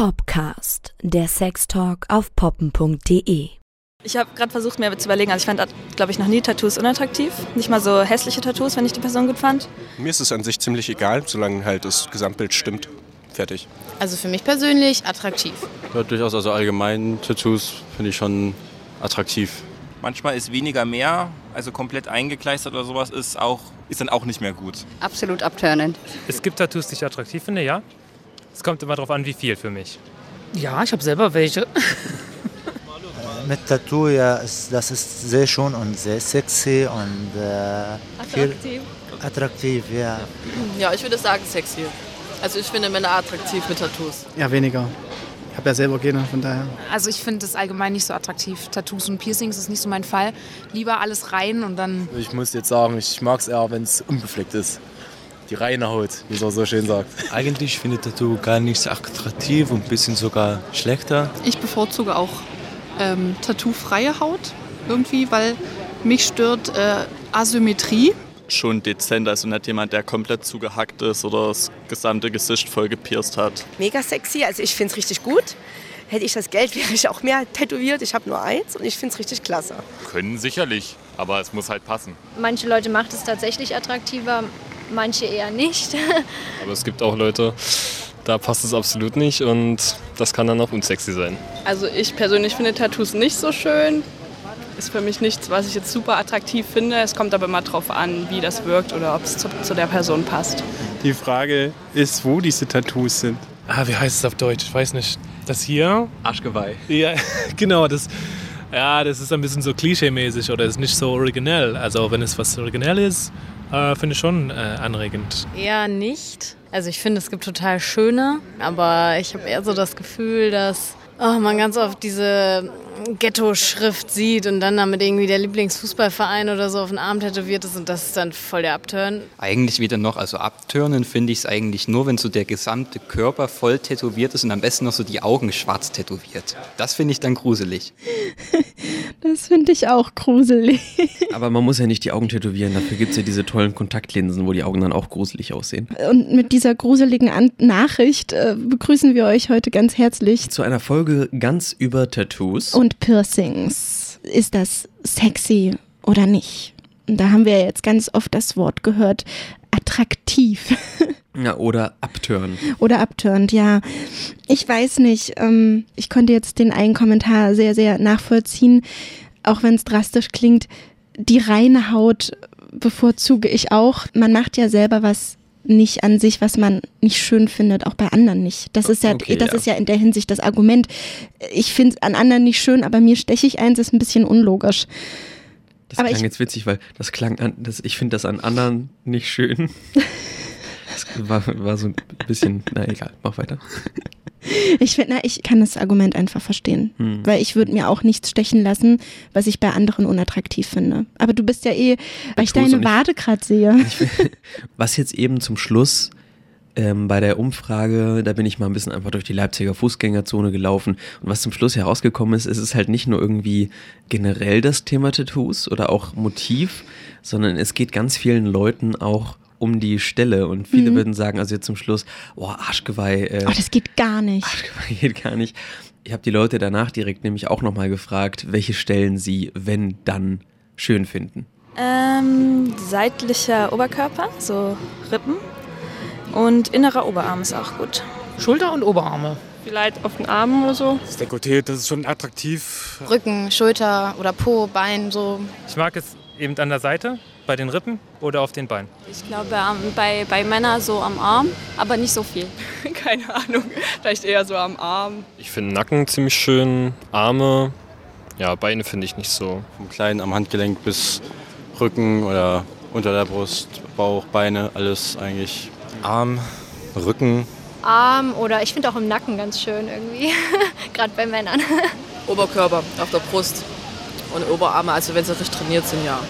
Popcast, der Sextalk auf poppen.de. Ich habe gerade versucht, mir zu überlegen, also ich fand, glaube ich, noch nie Tattoos unattraktiv. Nicht mal so hässliche Tattoos, wenn ich die Person gut fand. Mir ist es an sich ziemlich egal, solange halt das Gesamtbild stimmt. Fertig. Also für mich persönlich attraktiv. Ja, durchaus, also allgemein Tattoos finde ich schon attraktiv. Manchmal ist weniger mehr, also komplett eingekleistert oder sowas ist auch ist dann auch nicht mehr gut. Absolut abturnend. Es gibt Tattoos, die ich attraktiv finde, ja. Es kommt immer darauf an, wie viel für mich. Ja, ich habe selber welche. Mit Tattoo, ja, das ist sehr schön und sehr sexy und äh, Attraktiv. attraktiv, ja. Ja, ich würde sagen sexy. Also ich finde Männer attraktiv mit Tattoos. Ja, weniger. Ich habe ja selber keine, von daher. Also ich finde das allgemein nicht so attraktiv. Tattoos und Piercings ist nicht so mein Fall. Lieber alles rein und dann. Ich muss jetzt sagen, ich mag es eher, wenn es unbefleckt ist. Die reine Haut, wie es auch so schön sagt. Eigentlich finde ich Tattoo gar nicht so attraktiv und ein bisschen sogar schlechter. Ich bevorzuge auch ähm, tattoofreie Haut irgendwie, weil mich stört äh, Asymmetrie. Schon dezent, also nicht jemand, der komplett zugehackt ist oder das gesamte Gesicht voll gepierst hat. Mega sexy, also ich finde es richtig gut. Hätte ich das Geld, wäre ich auch mehr tätowiert. Ich habe nur eins und ich finde es richtig klasse. Können sicherlich, aber es muss halt passen. Manche Leute macht es tatsächlich attraktiver, manche eher nicht. aber es gibt auch Leute, da passt es absolut nicht und das kann dann auch unsexy sein. Also ich persönlich finde Tattoos nicht so schön. Ist für mich nichts, was ich jetzt super attraktiv finde. Es kommt aber immer drauf an, wie das wirkt oder ob es zu, zu der Person passt. Die Frage ist, wo diese Tattoos sind. Ah, wie heißt es auf Deutsch? Ich weiß nicht. Das hier? Arschgeweih. Ja, genau. Das, ja, das ist ein bisschen so klischee-mäßig oder ist nicht so originell. Also wenn es was originell ist, äh, finde ich schon äh, anregend. Eher nicht. Also ich finde, es gibt total schöne, aber ich habe eher so das Gefühl, dass oh, man ganz oft diese Ghetto-Schrift sieht und dann damit irgendwie der Lieblingsfußballverein oder so auf den Arm tätowiert ist und das ist dann voll der Abturn. Eigentlich wieder noch, also abturnen finde ich es eigentlich nur, wenn so der gesamte Körper voll tätowiert ist und am besten noch so die Augen schwarz tätowiert. Das finde ich dann gruselig. Das finde ich auch gruselig. Aber man muss ja nicht die Augen tätowieren, dafür gibt es ja diese tollen Kontaktlinsen, wo die Augen dann auch gruselig aussehen. Und mit dieser gruseligen An Nachricht äh, begrüßen wir euch heute ganz herzlich zu einer Folge ganz über Tattoos und Piercings. Ist das sexy oder nicht? Und da haben wir jetzt ganz oft das Wort gehört, attraktiv. Ja, oder abtören. Oder abtörend, ja. Ich weiß nicht. Ähm, ich konnte jetzt den einen Kommentar sehr, sehr nachvollziehen, auch wenn es drastisch klingt. Die reine Haut bevorzuge ich auch. Man macht ja selber was nicht an sich, was man nicht schön findet, auch bei anderen nicht. Das ist ja, Okay, das ja. ist ja in der Hinsicht das Argument. Ich finde es an anderen nicht schön, aber mir steche ich eins, ist ein bisschen unlogisch. Das Aber klang ich- jetzt witzig, weil das klang an, das, ich finde das an anderen nicht schön. Das war, war so ein bisschen, na egal, mach weiter. Ich finde, ich kann das Argument einfach verstehen, Hm. weil ich würde mir auch nichts stechen lassen, was ich bei anderen unattraktiv finde. Aber du bist ja eh, weil ich und deine ich- Wade gerade sehe. Was jetzt eben zum Schluss ähm, bei der Umfrage, da bin ich mal ein bisschen einfach durch die Leipziger Fußgängerzone gelaufen und was zum Schluss herausgekommen ist, ist es halt nicht nur irgendwie generell das Thema Tattoos oder auch Motiv, sondern es geht ganz vielen Leuten auch um die Stelle und viele Mhm. würden sagen, also jetzt zum Schluss, boah, Arschgeweih, äh, Oh, das geht gar nicht. geht gar nicht. Ich habe die Leute danach direkt nämlich auch nochmal gefragt, welche Stellen sie, wenn dann, schön finden. Ähm, seitlicher Oberkörper, so Rippen. Und innerer Oberarm ist auch gut. Schulter und Oberarme. Vielleicht auf den Armen oder so. Das Dekolleté, das ist schon attraktiv. Rücken, Schulter oder Po, Bein, so. Ich mag es eben an der Seite, bei den Rippen oder auf den Beinen. Ich glaube, ähm, bei, bei Männern so am Arm, aber nicht so viel. Keine Ahnung. Vielleicht eher so am Arm. Ich finde Nacken ziemlich schön, Arme, ja, Beine finde ich nicht so. Vom kleinen am Handgelenk bis Rücken oder unter der Brust, Bauch, Beine, alles eigentlich. Arm, Rücken. Arm oder ich finde auch im Nacken ganz schön irgendwie. Gerade bei Männern. Oberkörper auf der Brust und Oberarme, also wenn sie richtig trainiert sind, ja.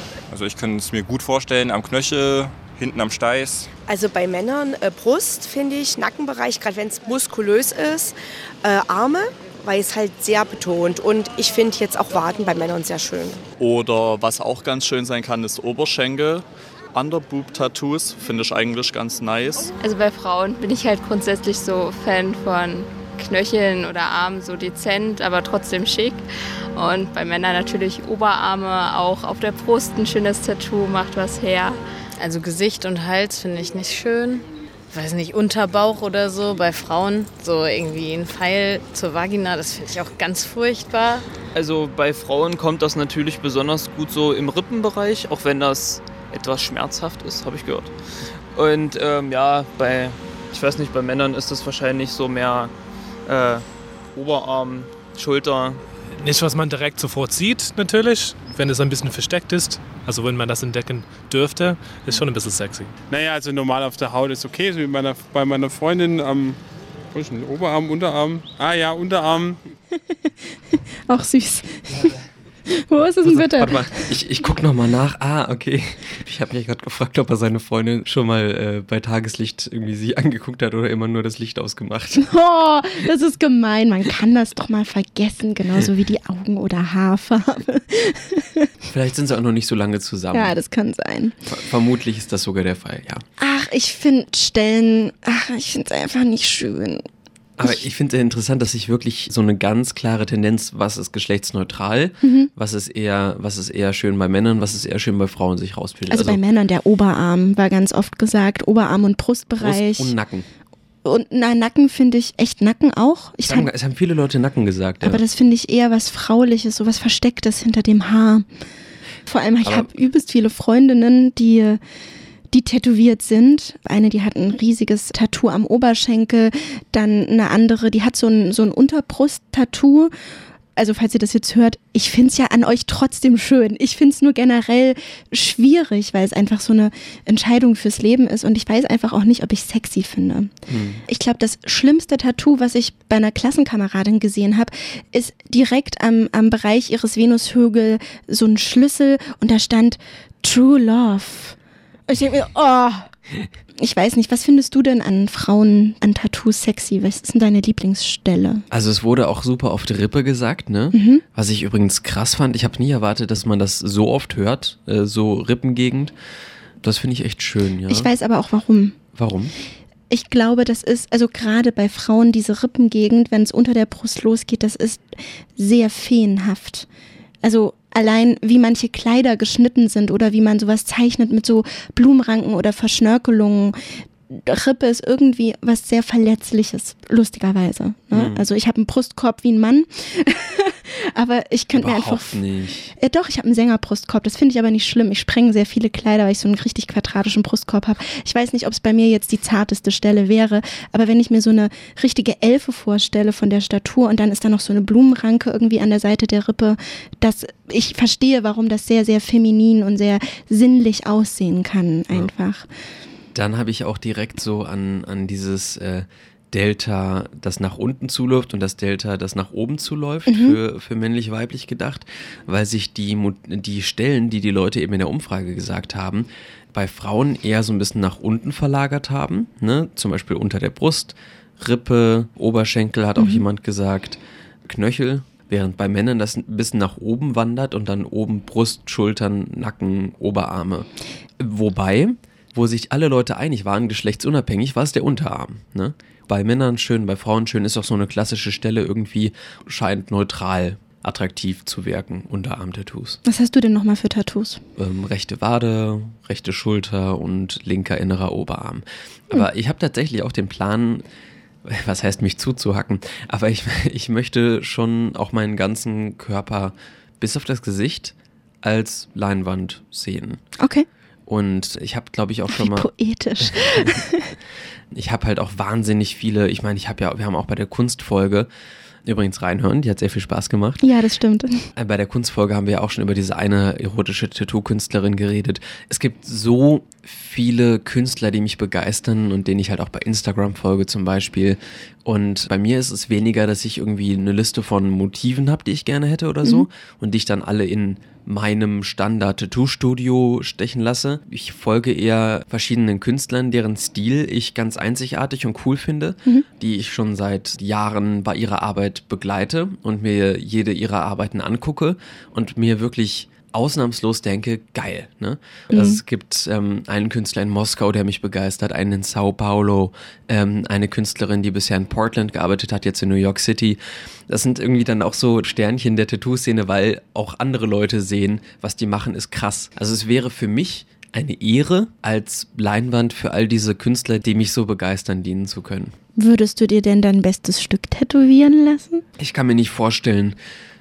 Also ich kann es mir gut vorstellen, am Knöchel, hinten am Steiß. Also bei Männern äh, Brust, finde ich, Nackenbereich, gerade wenn es muskulös ist, äh, Arme, weil es halt sehr betont. Und ich finde jetzt auch Waden bei Männern sehr schön. Oder was auch ganz schön sein kann, ist Oberschenkel. Underboob-Tattoos finde ich eigentlich ganz nice. Also bei Frauen bin ich halt grundsätzlich so Fan von Knöcheln oder Armen so dezent, aber trotzdem schick. Und bei Männern natürlich Oberarme, auch auf der Brust ein schönes Tattoo macht was her. Also Gesicht und Hals finde ich nicht schön. Weiß nicht, Unterbauch oder so. Bei Frauen so irgendwie ein Pfeil zur Vagina, das finde ich auch ganz furchtbar. Also bei Frauen kommt das natürlich besonders gut so im Rippenbereich, auch wenn das etwas schmerzhaft ist, habe ich gehört. Und ähm, ja, bei, ich weiß nicht, bei Männern ist das wahrscheinlich so mehr äh, Oberarm, Schulter. Nicht, was man direkt sofort sieht, natürlich, wenn es ein bisschen versteckt ist. Also wenn man das entdecken dürfte, ist schon ein bisschen sexy. Naja, also normal auf der Haut ist okay. So wie meiner, bei meiner Freundin am wo ist denn, Oberarm, Unterarm. Ah ja, Unterarm. Auch süß. Wo ist es denn bitte? Warte mal, ich, ich guck noch mal nach. Ah, okay. Ich habe mich gerade gefragt, ob er seine Freundin schon mal äh, bei Tageslicht irgendwie sie angeguckt hat oder immer nur das Licht ausgemacht. Oh, das ist gemein. Man kann das doch mal vergessen, genauso wie die Augen- oder Haarfarbe. Vielleicht sind sie auch noch nicht so lange zusammen. Ja, das kann sein. Ver vermutlich ist das sogar der Fall, ja. Ach, ich finde Stellen, ach, ich finde es einfach nicht schön. Aber ich finde sehr interessant, dass sich wirklich so eine ganz klare Tendenz, was ist geschlechtsneutral, Mhm. was ist eher, was ist eher schön bei Männern, was ist eher schön bei Frauen sich rausbildet. Also, bei Männern der Oberarm war ganz oft gesagt, Oberarm und Brustbereich. Brust und Nacken. Und na, Nacken finde ich echt Nacken auch. Ich Es haben, kann, es haben viele Leute Nacken gesagt. aber ja. das finde ich eher was Frauliches, so was Verstecktes hinter dem Haar. Vor allem, ich Aber- habe übelst viele Freundinnen, die, die tätowiert sind. Eine, die hat ein riesiges Tattoo am Oberschenkel, dann eine andere, die hat so ein, so ein Unterbrust-Tattoo. Also falls ihr das jetzt hört, ich finde es ja an euch trotzdem schön. Ich finde es nur generell schwierig, weil es einfach so eine Entscheidung fürs Leben ist und ich weiß einfach auch nicht, ob ich sexy finde. Hm. Ich glaube, das schlimmste Tattoo, was ich bei einer Klassenkameradin gesehen habe, ist direkt am, am Bereich ihres Venushögel so ein Schlüssel und da stand True Love. Ich denke mir, oh. Ich weiß nicht, was findest du denn an Frauen, an Tattoos sexy? Was ist denn deine Lieblingsstelle? Also es wurde auch super auf die Rippe gesagt, ne? Mhm. Was ich übrigens krass fand. Ich habe nie erwartet, dass man das so oft hört, äh, so Rippengegend. Das finde ich echt schön, ja. Ich weiß aber auch warum. Warum? Ich glaube, das ist, also gerade bei Frauen, diese Rippengegend, wenn es unter der Brust losgeht, das ist sehr feenhaft. Also allein wie manche Kleider geschnitten sind oder wie man sowas zeichnet mit so Blumenranken oder Verschnörkelungen. Rippe ist irgendwie was sehr Verletzliches, lustigerweise. Ne? Hm. Also ich habe einen Brustkorb wie ein Mann, aber ich könnte mir einfach nicht. äh, doch, ich habe einen Sängerbrustkorb. Das finde ich aber nicht schlimm. Ich sprenge sehr viele Kleider, weil ich so einen richtig quadratischen Brustkorb habe. Ich weiß nicht, ob es bei mir jetzt die zarteste Stelle wäre, aber wenn ich mir so eine richtige Elfe vorstelle von der Statur und dann ist da noch so eine Blumenranke irgendwie an der Seite der Rippe, das, ich verstehe, warum das sehr, sehr feminin und sehr sinnlich aussehen kann, einfach. Dann habe ich auch direkt so an, an dieses äh, Delta, das nach unten zuläuft und das Delta, das nach oben zuläuft, Mhm. für, für männlich-weiblich gedacht, weil sich die, die Stellen, die die Leute eben in der Umfrage gesagt haben, bei Frauen eher so ein bisschen nach unten verlagert haben, ne? zum Beispiel unter der Brust, Rippe, Oberschenkel hat auch Mhm. jemand gesagt, Knöchel, während bei Männern das ein bisschen nach oben wandert und dann oben Brust, Schultern, Nacken, Oberarme. Wobei, wo sich alle Leute einig waren, geschlechtsunabhängig, war es der Unterarm. Ne? Bei Männern schön, bei Frauen schön ist auch so eine klassische Stelle irgendwie, scheint neutral attraktiv zu wirken, Unterarm-Tattoos. Was hast du denn nochmal für Tattoos? Ähm, rechte Wade, rechte Schulter und linker innerer Oberarm. Aber ich habe tatsächlich auch den Plan, was heißt mich zuzuhacken, aber ich, ich möchte schon auch meinen ganzen Körper bis auf das Gesicht als Leinwand sehen. Okay. Und ich habe, glaube ich, auch schon Wie mal. poetisch. Ich habe halt auch wahnsinnig viele, ich meine, ich habe ja, wir haben auch bei der Kunstfolge übrigens reinhören, die hat sehr viel Spaß gemacht. ja, das stimmt. Äh, Bei der Kunstfolge haben wir ja auch schon über diese eine erotische Tattoo-Künstlerin geredet. Es gibt so viele Künstler, die mich begeistern und denen ich halt auch bei Instagram folge zum Beispiel. Und bei mir ist es weniger, dass ich irgendwie eine Liste von Motiven habe, die ich gerne hätte oder so Mhm. und die ich dann alle in meinem Standard-Tattoo-Studio stechen lasse. Ich folge eher verschiedenen Künstlern, deren Stil ich ganz einzigartig und cool finde, Mhm. die ich schon seit Jahren bei ihrer Arbeit begleite und mir jede ihrer Arbeiten angucke und mir wirklich ausnahmslos denke, geil. Ne? Mhm. Also es gibt ähm, einen Künstler in Moskau, der mich begeistert, einen in Sao Paulo, ähm, eine Künstlerin, die bisher in Portland gearbeitet hat, jetzt in New York City. Das sind irgendwie dann auch so Sternchen der Tattoo-Szene, weil auch andere Leute sehen, was die machen, ist krass. Also es wäre für mich eine Ehre, als Leinwand für all diese Künstler, die mich so begeistern, dienen zu können. Würdest du dir denn dein bestes Stück tätowieren lassen? Ich kann mir nicht vorstellen,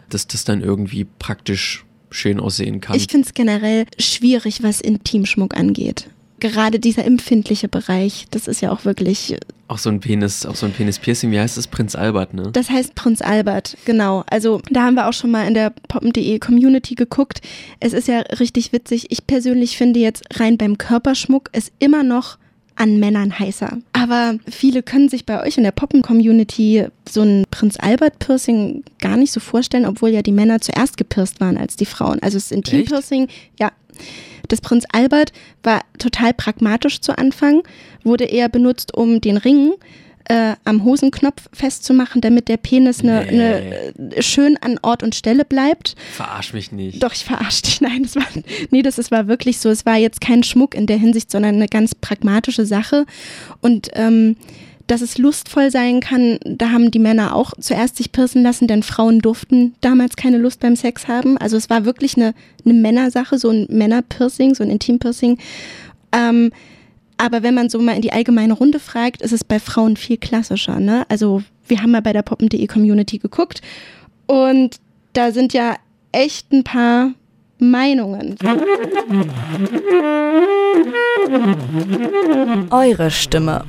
dass das dann irgendwie praktisch schön aussehen kann. Ich finde es generell schwierig, was Intimschmuck angeht. Gerade dieser empfindliche Bereich, das ist ja auch wirklich. Auch so ein Penis, auch so ein Penis-Piercing, wie heißt das? Prinz Albert, ne? Das heißt Prinz Albert, genau. Also da haben wir auch schon mal in der poppen.de Community geguckt. Es ist ja richtig witzig. Ich persönlich finde jetzt rein beim Körperschmuck ist immer noch an Männern heißer. Aber viele können sich bei euch in der Poppen-Community so ein Prinz Albert-Piercing gar nicht so vorstellen, obwohl ja die Männer zuerst gepierst waren als die Frauen. Also das Intim-Piercing, ja. Das Prinz Albert war total pragmatisch zu Anfang, wurde eher benutzt, um den Ring äh, am Hosenknopf festzumachen, damit der Penis ne, Nee. ne, schön an Ort und Stelle bleibt. Verarsch mich nicht. Doch, ich verarsche dich. Nein, das war, nee, das ist, war wirklich so. Es war jetzt kein Schmuck in der Hinsicht, sondern eine ganz pragmatische Sache. Und ähm, dass es lustvoll sein kann, da haben die Männer auch zuerst sich piercen lassen, denn Frauen durften damals keine Lust beim Sex haben. Also es war wirklich eine, eine Männersache, so ein Männerpiercing, so ein Intimpiercing. Ähm, aber wenn man so mal in die allgemeine Runde fragt, ist es bei Frauen viel klassischer. Ne? Also wir haben mal bei der poppen.de Community geguckt und da sind ja echt ein paar Meinungen. Eure Stimme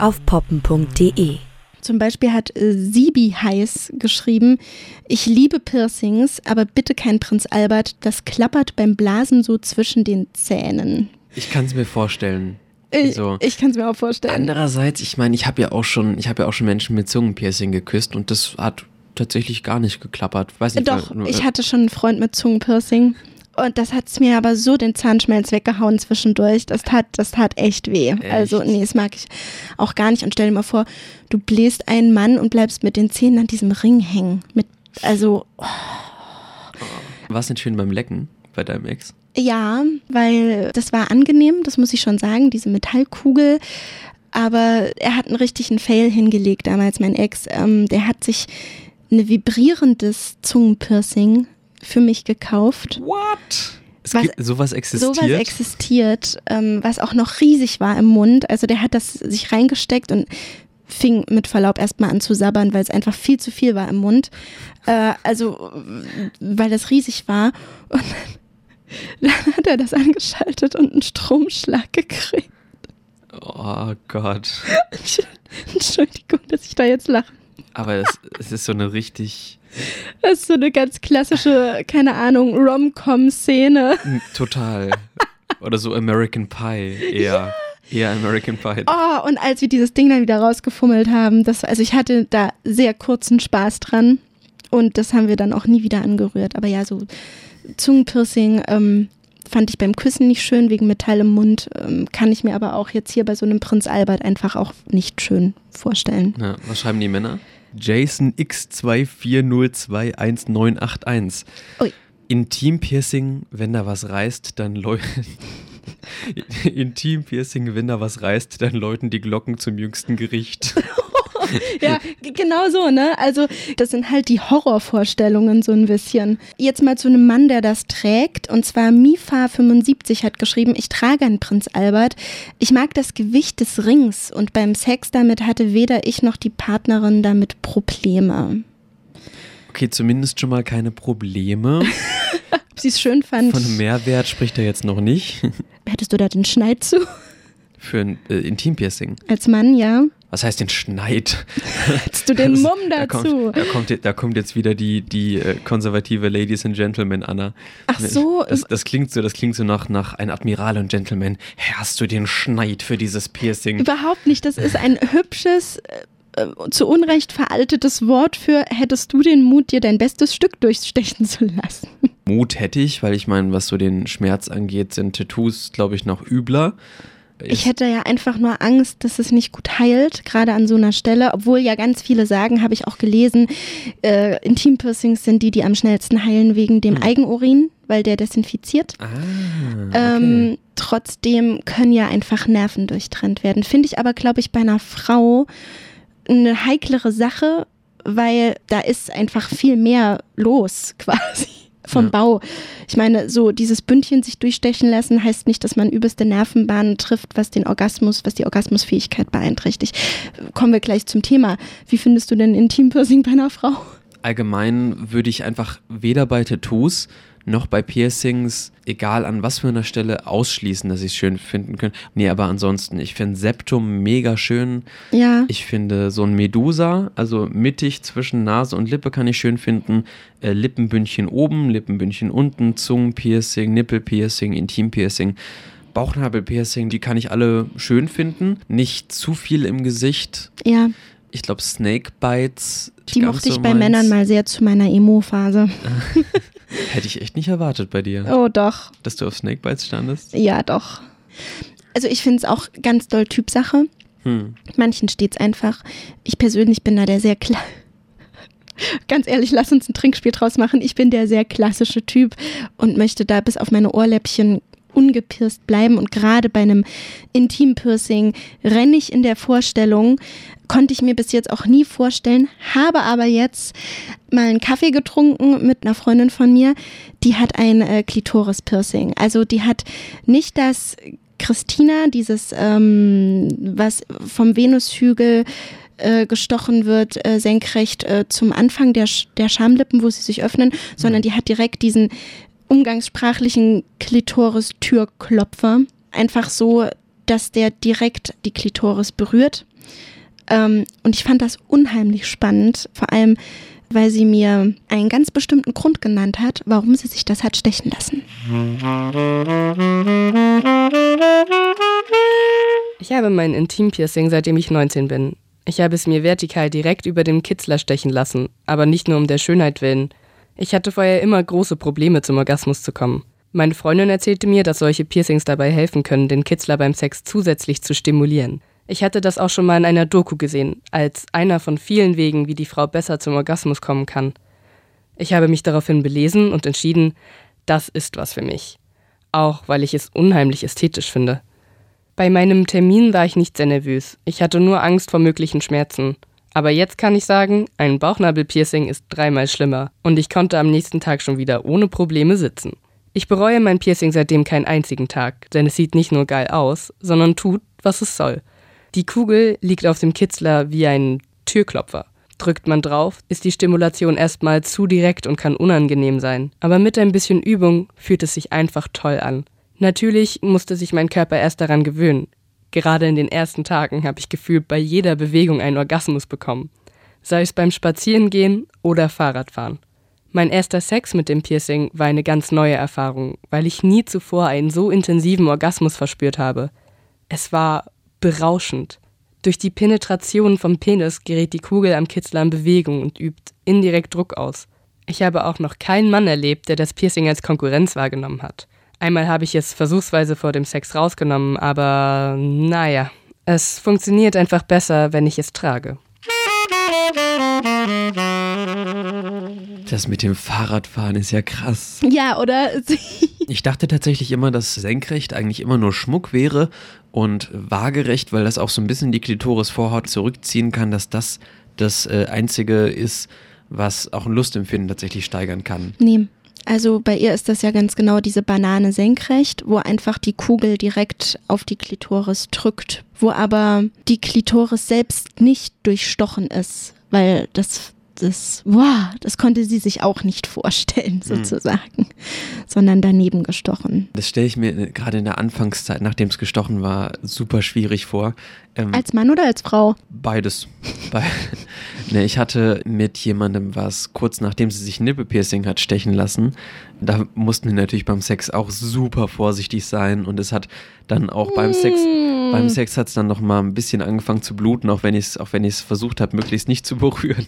auf poppen.de. Zum Beispiel hat äh, Sibi Heiß geschrieben, ich liebe Piercings, aber bitte kein Prinz Albert, das klappert beim Blasen so zwischen den Zähnen. Ich kann es mir vorstellen. Ich, So. ich kann es mir auch vorstellen. Andererseits, ich meine, ich habe ja auch schon, ich habe ja auch schon Menschen mit Zungenpiercing geküsst und das hat tatsächlich gar nicht geklappert. Weiß nicht, Doch, weil- ich hatte schon einen Freund mit Zungenpiercing. Und das hat mir aber so den Zahnschmelz weggehauen zwischendurch. Das tat, das tat echt weh. Also, nee, das mag ich auch gar nicht. Und stell dir mal vor, du bläst einen Mann und bleibst mit den Zähnen an diesem Ring hängen. Mit, also, oh, War es nicht schön beim Lecken bei deinem Ex? Ja, weil das war angenehm, das muss ich schon sagen, diese Metallkugel. Aber er hat einen richtigen Fail hingelegt damals, mein Ex. Ähm, der hat sich ein vibrierendes Zungenpiercing für mich gekauft. What? Es Was- gibt, sowas existiert. Sowas existiert, ähm, was auch noch riesig war im Mund. Also der hat das sich reingesteckt und fing mit Verlaub erstmal an zu sabbern, weil es einfach viel zu viel war im Mund. Äh, also, weil das riesig war. Und dann hat er das angeschaltet und einen Stromschlag gekriegt. oh Gott. Entschuldigung, dass ich da jetzt lache. Aber es, es ist so eine richtig Das ist so eine ganz klassische, keine Ahnung, Rom-Com-Szene. total. Oder so American Pie eher. Eher American Pie. Oh, und als wir dieses Ding dann wieder rausgefummelt haben, das, also ich hatte da sehr kurzen Spaß dran und das haben wir dann auch nie wieder angerührt. Aber ja, so Zungenpiercing ähm, fand ich beim Küssen nicht schön wegen Metall im Mund, ähm, kann ich mir aber auch jetzt hier bei so einem Prinz Albert einfach auch nicht schön vorstellen. Ja, was schreiben die Männer? Jason X24021981. Ui. Intim-Piercing, wenn da was reißt, dann läuten. Intim-Piercing, wenn da was reißt, dann läuten die Glocken zum jüngsten Gericht. Ja, genau so, ne? Also, das sind halt die Horrorvorstellungen so ein bisschen. Jetzt mal zu einem Mann, der das trägt. Und zwar Mifa75 hat geschrieben, ich trage einen Prinz Albert. Ich mag das Gewicht des Rings und beim Sex damit hatte weder ich noch die Partnerin damit Probleme. Okay, zumindest schon mal keine Probleme. Ob sie es schön fand, Von Mehrwert spricht er jetzt noch nicht. hättest du da den Schneid zu? Für ein äh, Intim-Piercing. Als Mann, ja. Was heißt den Schneid? Hättest du den Mumm Da dazu? kommt, da, kommt, da kommt jetzt wieder die, die äh, konservative Ladies and Gentlemen, Anna. Ach so, Das, das klingt so, das klingt so nach, nach ein Admiral und Gentleman. Hast du den Schneid für dieses Piercing? Überhaupt nicht. Das ist ein hübsches, äh, äh, zu Unrecht veraltetes Wort für hättest du den Mut, dir dein bestes Stück durchstechen zu lassen. Mut hätte ich, weil ich meine, was so den Schmerz angeht, sind Tattoos, glaube ich, noch übler. Ich hätte ja einfach nur Angst, dass es nicht gut heilt, gerade an so einer Stelle. Obwohl ja ganz viele sagen, habe ich auch gelesen, äh, Intimpiercings sind die, die am schnellsten heilen wegen dem Eigenurin, weil der desinfiziert. Ah, Ähm, trotzdem können ja einfach Nerven durchtrennt werden. Finde ich aber, glaube ich, bei einer Frau eine heiklere Sache, weil da ist einfach viel mehr los quasi vom Ja. Bau. Ich meine, so dieses Bündchen sich durchstechen lassen heißt nicht, dass man übelste Nervenbahnen trifft, was den Orgasmus, was die Orgasmusfähigkeit beeinträchtigt. Kommen wir gleich zum Thema. Wie findest du denn Intimpiercing bei einer Frau? Allgemein würde ich einfach weder bei Tattoos noch bei Piercings, egal an was für einer Stelle, ausschließen, dass ich es schön finden könnte. Nee, aber ansonsten, ich finde Septum mega schön. Ja. Ich finde so ein Medusa, also mittig zwischen Nase und Lippe kann ich schön finden. Äh, Lippenbündchen oben, Lippenbündchen unten, Zungenpiercing, Nippelpiercing, Intimpiercing. Bauchnabelpiercing, die kann ich alle schön finden. Nicht zu viel im Gesicht. Ja, Ich glaube, Snake Bites. die mochte ich so bei meins. Männern mal sehr zu meiner Emo-Phase. Hätte ich echt nicht erwartet bei dir. Oh, doch. Dass du auf Snake Bites standest? Ja, doch. Also ich finde es auch ganz doll Typsache. Hm. Manchen steht es einfach. Ich persönlich bin da der sehr klar. Ganz ehrlich, lass uns ein Trinkspiel draus machen. Ich bin der sehr klassische Typ und möchte da bis auf meine Ohrläppchen ungepierst bleiben. Und gerade bei einem Intimpiercing renne ich in der Vorstellung, konnte ich mir bis jetzt auch nie vorstellen, habe aber jetzt mal einen Kaffee getrunken mit einer Freundin von mir, die hat ein äh, Klitoris-Piercing. Also die hat nicht das Christina, dieses, ähm, was vom Venushügel äh, gestochen wird, äh, senkrecht äh, zum Anfang der, Sch der Schamlippen, wo sie sich öffnen, sondern die hat direkt diesen umgangssprachlichen Klitoris-Türklopfer. Einfach so, dass der direkt die Klitoris berührt. Ähm, und ich fand das unheimlich spannend, vor allem, weil sie mir einen ganz bestimmten Grund genannt hat, warum sie sich das hat stechen lassen. Ich habe mein Intimpiercing, seitdem ich 19 bin. Ich habe es mir vertikal direkt über dem Kitzler stechen lassen, aber nicht nur um der Schönheit willen. Ich hatte vorher immer große Probleme zum Orgasmus zu kommen. Meine Freundin erzählte mir, dass solche Piercings dabei helfen können, den Kitzler beim Sex zusätzlich zu stimulieren. Ich hatte das auch schon mal in einer Doku gesehen, als einer von vielen Wegen, wie die Frau besser zum Orgasmus kommen kann. Ich habe mich daraufhin belesen und entschieden, das ist was für mich. Auch weil ich es unheimlich ästhetisch finde. Bei meinem Termin war ich nicht sehr nervös. Ich hatte nur Angst vor möglichen Schmerzen. Aber jetzt kann ich sagen, ein Bauchnabelpiercing ist dreimal schlimmer und ich konnte am nächsten Tag schon wieder ohne Probleme sitzen. Ich bereue mein Piercing seitdem keinen einzigen Tag, denn es sieht nicht nur geil aus, sondern tut, was es soll. Die Kugel liegt auf dem Kitzler wie ein Türklopfer. Drückt man drauf, ist die Stimulation erstmal zu direkt und kann unangenehm sein. Aber mit ein bisschen Übung fühlt es sich einfach toll an. Natürlich musste sich mein Körper erst daran gewöhnen. Gerade in den ersten Tagen habe ich gefühlt bei jeder Bewegung einen Orgasmus bekommen. Sei es beim Spazierengehen oder Fahrradfahren. Mein erster Sex mit dem Piercing war eine ganz neue Erfahrung, weil ich nie zuvor einen so intensiven Orgasmus verspürt habe. Es war berauschend. Durch die Penetration vom Penis gerät die Kugel am Kitzler in Bewegung und übt indirekt Druck aus. Ich habe auch noch keinen Mann erlebt, der das Piercing als Konkurrenz wahrgenommen hat. Einmal habe ich es versuchsweise vor dem Sex rausgenommen, aber naja, es funktioniert einfach besser, wenn ich es trage. Das mit dem Fahrradfahren ist ja krass. Ja, oder? Ich dachte tatsächlich immer, dass senkrecht eigentlich immer nur Schmuck wäre und waagerecht, weil das auch so ein bisschen die Klitorisvorhaut zurückziehen kann, dass das das äh, Einzige ist, was auch ein Lustempfinden tatsächlich steigern kann. Nee. Also bei ihr ist das ja ganz genau diese Banane senkrecht, wo einfach die Kugel direkt auf die Klitoris drückt, wo aber die Klitoris selbst nicht durchstochen ist, weil das das, wow, das konnte sie sich auch nicht vorstellen, Hm. sozusagen, sondern daneben gestochen. Das stelle ich mir gerade in der Anfangszeit, nachdem es gestochen war, super schwierig vor. Ähm, Als Mann oder als Frau? Beides. Be ne, ich hatte mit jemandem was kurz nachdem sie sich Nippelpiercing hat stechen lassen. Da mussten wir natürlich beim Sex auch super vorsichtig sein und es hat dann auch beim Sex, Mm. beim Sex hat es dann noch mal ein bisschen angefangen zu bluten, auch wenn ich es, auch wenn ich es versucht habe, möglichst nicht zu berühren.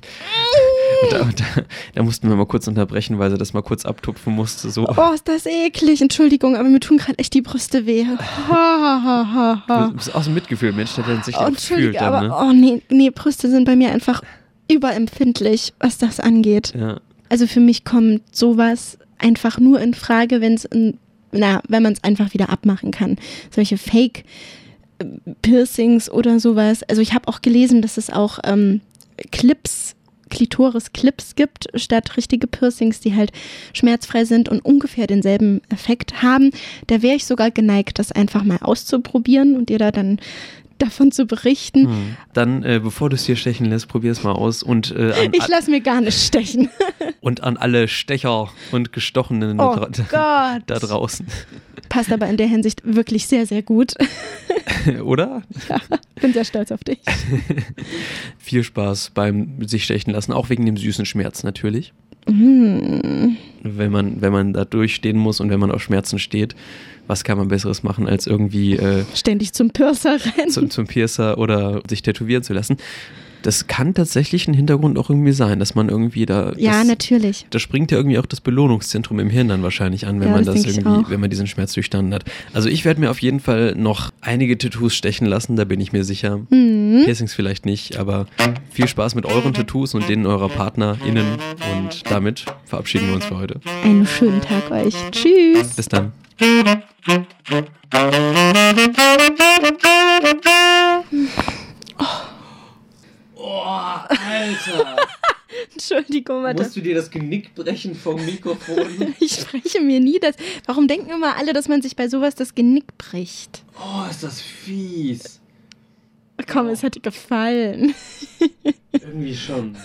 Da, da, da mussten wir mal kurz unterbrechen, weil sie das mal kurz abtupfen musste. So. Oh, ist das eklig. Entschuldigung, aber mir tun gerade echt die Brüste weh. Ha, ha, ha, ha. Du bist aus dem Mitgefühl, Mensch, der dann sich Oh, Entschuldige, fühlt dann, aber ne? oh nee, nee, Brüste sind bei mir einfach überempfindlich, was das angeht. Ja. Also für mich kommt sowas einfach nur in Frage, wenn es na, wenn man es einfach wieder abmachen kann. Solche Fake äh, Piercings oder sowas. Also ich habe auch gelesen, dass es auch ähm, Clips, Klitoris-Clips gibt, statt richtige Piercings, die halt schmerzfrei sind und ungefähr denselben Effekt haben. Da wäre ich sogar geneigt, das einfach mal auszuprobieren und dir da dann davon zu berichten. Hm. Dann, äh, bevor du es dir stechen lässt, probier es mal aus und, äh, Ich lasse mir gar nicht stechen. und an alle Stecher und Gestochenen Oh da, da draußen. Passt aber in der Hinsicht wirklich sehr, sehr gut. Oder? Ja, bin sehr stolz auf dich. Viel Spaß beim sich stechen lassen, auch wegen dem süßen Schmerz natürlich. Mm. Wenn man, wenn man da durchstehen muss und wenn man auf Schmerzen steht, was kann man Besseres machen, als irgendwie äh, Ständig zum Piercer rennen. zum, zum Piercer oder sich tätowieren zu lassen. Das kann tatsächlich ein Hintergrund auch irgendwie sein, dass man irgendwie da. Ja, das, natürlich. Da springt ja irgendwie auch das Belohnungszentrum im Hirn dann wahrscheinlich an, wenn Ja, man das das, irgendwie, wenn man diesen Schmerz durchstanden hat. Also ich werde mir auf jeden Fall noch einige Tattoos stechen lassen, da bin ich mir sicher. Mhm. Piercings vielleicht nicht, aber viel Spaß mit euren Tattoos und denen eurer PartnerInnen. Und damit verabschieden wir uns für heute. Einen schönen Tag euch. Tschüss. Bis dann. Alter. Entschuldigung, warte. du dir das Genick brechen vom Mikrofon? Ich spreche mir nie das. Warum denken immer alle, dass man sich bei sowas das Genick bricht? Oh, ist das fies. Komm, es hat dir gefallen. Irgendwie schon.